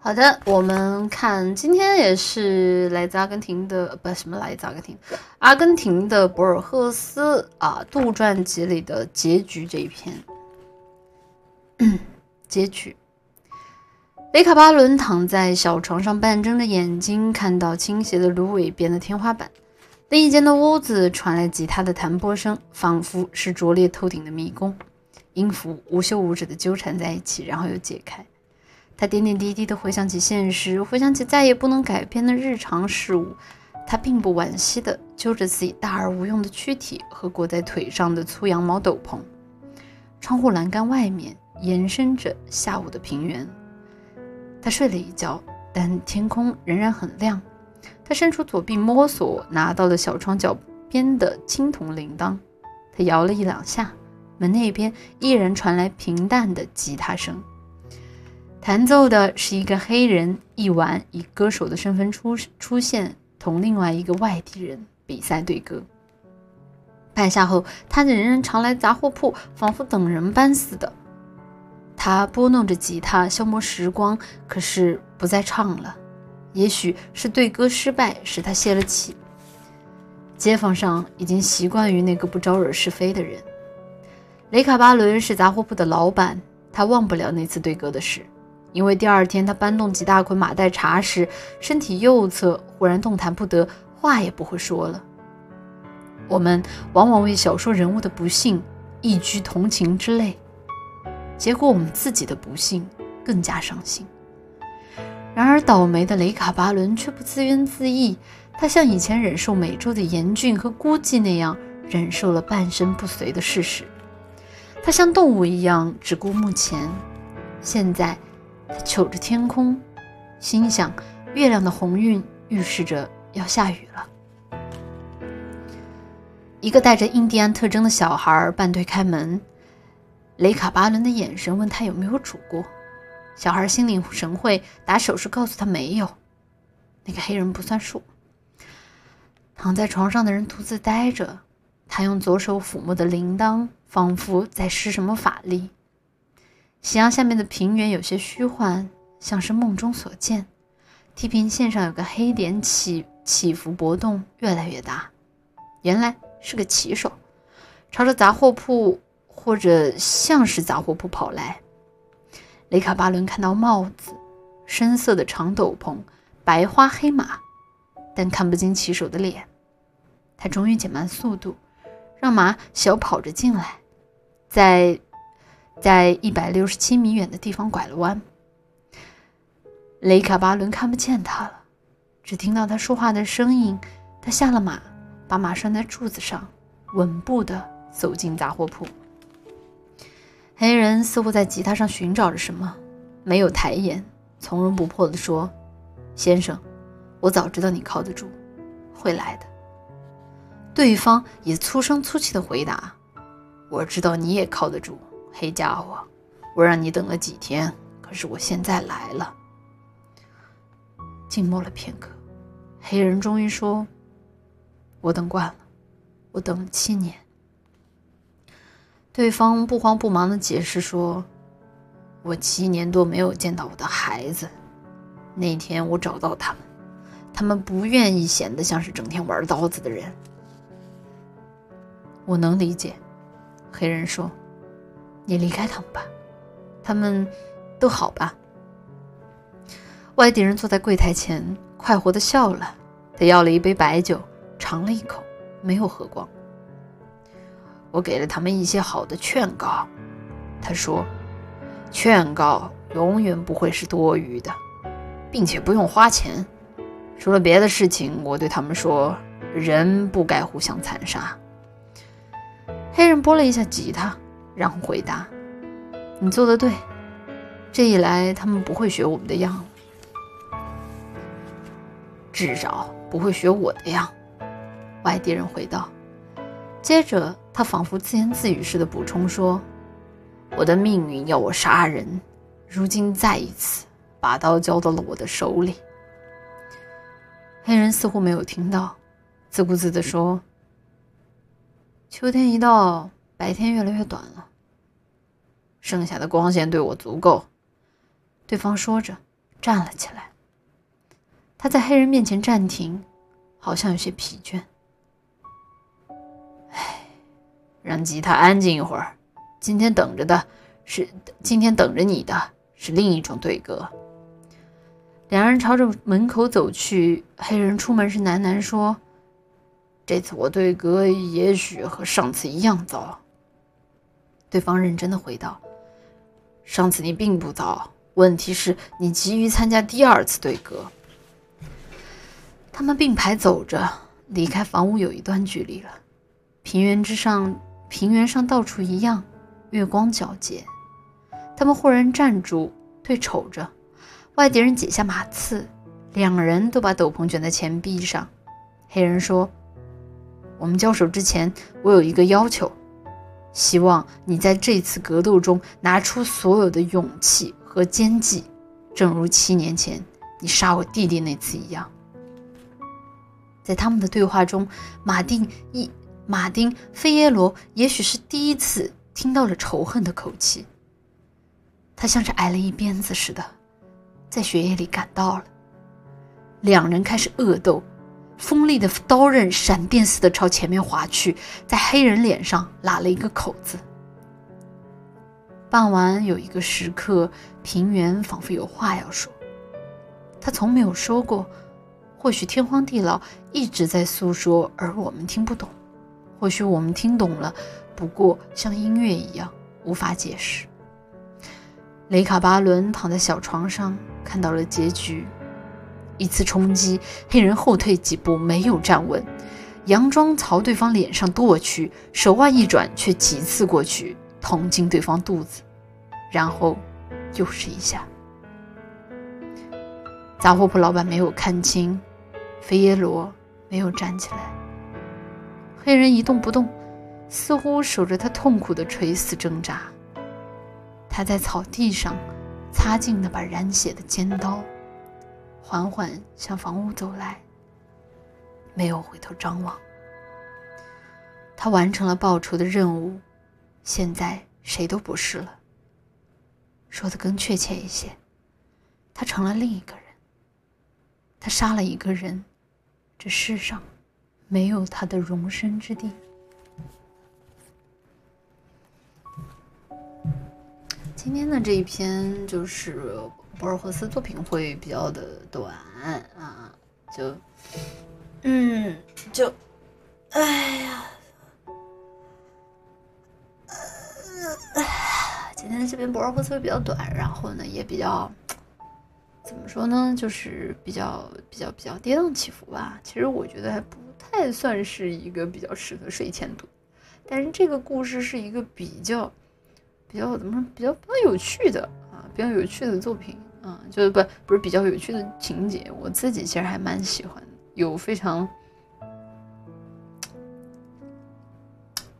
好的，我们看今天也是来自阿根廷的，不什么来自阿根廷，阿根廷的博尔赫斯啊杜撰集里的结局这一篇。结局，雷卡巴伦躺在小床上，半睁着眼睛，看到倾斜的芦苇边的天花板。另一间的屋子传来吉他的弹拨声，仿佛是拙劣透顶的迷宫，音符无休无止地纠缠在一起，然后又解开。他点点滴滴地回想起现实，回想起再也不能改变的日常事物。他并不惋惜地揪着自己大而无用的躯体和裹在腿上的粗羊毛斗篷。窗户栏杆外面延伸着下午的平原。他睡了一觉，但天空仍然很亮。他伸出左臂摸索，拿到了小窗角边的青铜铃铛。他摇了一两下，门那边依然传来平淡的吉他声。弹奏的是一个黑人，一晚以歌手的身份出出现，同另外一个外地人比赛对歌。半夏后，他仍然常来杂货铺，仿佛等人般似的。他拨弄着吉他消磨时光，可是不再唱了。也许是对歌失败使他泄了气。街坊上已经习惯于那个不招惹是非的人。雷卡巴伦是杂货铺的老板，他忘不了那次对歌的事。因为第二天他搬动几大捆马黛茶时，身体右侧忽然动弹不得，话也不会说了。我们往往为小说人物的不幸一居同情之泪，结果我们自己的不幸更加伤心。然而倒霉的雷卡巴伦却不自怨自艾，他像以前忍受美洲的严峻和孤寂那样，忍受了半身不遂的事实。他像动物一样只顾目前，现在。他瞅着天空，心想：月亮的红晕预示着要下雨了。一个带着印第安特征的小孩半推开门，雷卡巴伦的眼神问他有没有煮过。小孩心领神会，打手势告诉他没有。那个黑人不算数。躺在床上的人独自呆着，他用左手抚摸的铃铛，仿佛在施什么法力。夕阳下面的平原有些虚幻，像是梦中所见。地平线上有个黑点起起伏波动，越来越大。原来是个骑手，朝着杂货铺或者像是杂货铺跑来。雷卡巴伦看到帽子、深色的长斗篷、白花黑马，但看不清骑手的脸。他终于减慢速度，让马小跑着进来，在。在一百六十七米远的地方拐了弯，雷卡巴伦看不见他了，只听到他说话的声音。他下了马，把马拴在柱子上，稳步地走进杂货铺。黑人似乎在吉他上寻找着什么，没有抬眼，从容不迫地说：“先生，我早知道你靠得住，会来的。”对方也粗声粗气地回答：“我知道你也靠得住。”黑家伙，我让你等了几天，可是我现在来了。静默了片刻，黑人终于说：“我等惯了，我等了七年。”对方不慌不忙的解释说：“我七年多没有见到我的孩子，那天我找到他们，他们不愿意显得像是整天玩刀子的人。”我能理解，黑人说。你离开他们吧，他们都好吧。外地人坐在柜台前，快活的笑了。他要了一杯白酒，尝了一口，没有喝光。我给了他们一些好的劝告，他说：“劝告永远不会是多余的，并且不用花钱。除了别的事情，我对他们说，人不该互相残杀。”黑人拨了一下吉他。然后回答：“你做的对，这一来他们不会学我们的样，至少不会学我的样。”外地人回道。接着他仿佛自言自语似的补充说：“我的命运要我杀人，如今再一次把刀交到了我的手里。”黑人似乎没有听到，自顾自地说：“秋天一到。”白天越来越短了，剩下的光线对我足够。对方说着，站了起来。他在黑人面前暂停，好像有些疲倦。唉，让吉他安静一会儿。今天等着的是，今天等着你的是另一种对歌。两人朝着门口走去。黑人出门时喃喃说：“这次我对歌也许和上次一样糟。”对方认真的回道：“上次你并不糟，问题是你急于参加第二次对歌。”他们并排走着，离开房屋有一段距离了。平原之上，平原上到处一样，月光皎洁。他们忽然站住，对瞅着。外地人解下马刺，两人都把斗篷卷在前臂上。黑人说：“我们交手之前，我有一个要求，希望你在这次格斗中拿出所有的勇气和奸计，正如七年前你杀我弟弟那次一样。”在他们的对话中，马丁一马丁菲耶罗也许是第一次听到了仇恨的口气。他像是挨了一鞭子似的，在血液里感到了。两人开始恶斗，锋利的刀刃闪电似的朝前面划去，在黑人脸上拉了一个口子。傍晚有一个时刻，平原仿佛有话要说，他从没有说过。或许天荒地老一直在诉说，而我们听不懂；或许我们听懂了，不过像音乐一样无法解释。雷卡巴伦躺在小床上，看到了结局。一次冲击，黑人后退几步，没有站稳，佯装朝对方脸上剁去，手腕一转，却几次过去捅进对方肚子，然后又是一下。杂货铺老板没有看清。菲耶罗没有站起来，黑人一动不动，似乎守着他痛苦的垂死挣扎。他在草地上擦净那把染血的尖刀，缓缓向房屋走来，没有回头张望。他完成了报仇的任务，现在谁都不是了。说的更确切一些，他成了另一个人。他杀了一个人。这世上没有他的容身之地。今天的这一篇就是博尔赫斯作品会比较的短啊，就嗯，就哎呀，今天这篇博尔赫斯会比较短，然后呢也比较。怎么说呢？就是比较比较比较跌宕起伏吧。其实我觉得还不太算是一个比较适合睡前读，但是这个故事是一个比较比较怎么说？比较比较有趣的啊，比较有趣的作品嗯，就是不不是比较有趣的情节。我自己其实还蛮喜欢的，有非常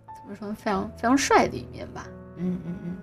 怎么说？非常非常帅的一面吧。嗯嗯嗯。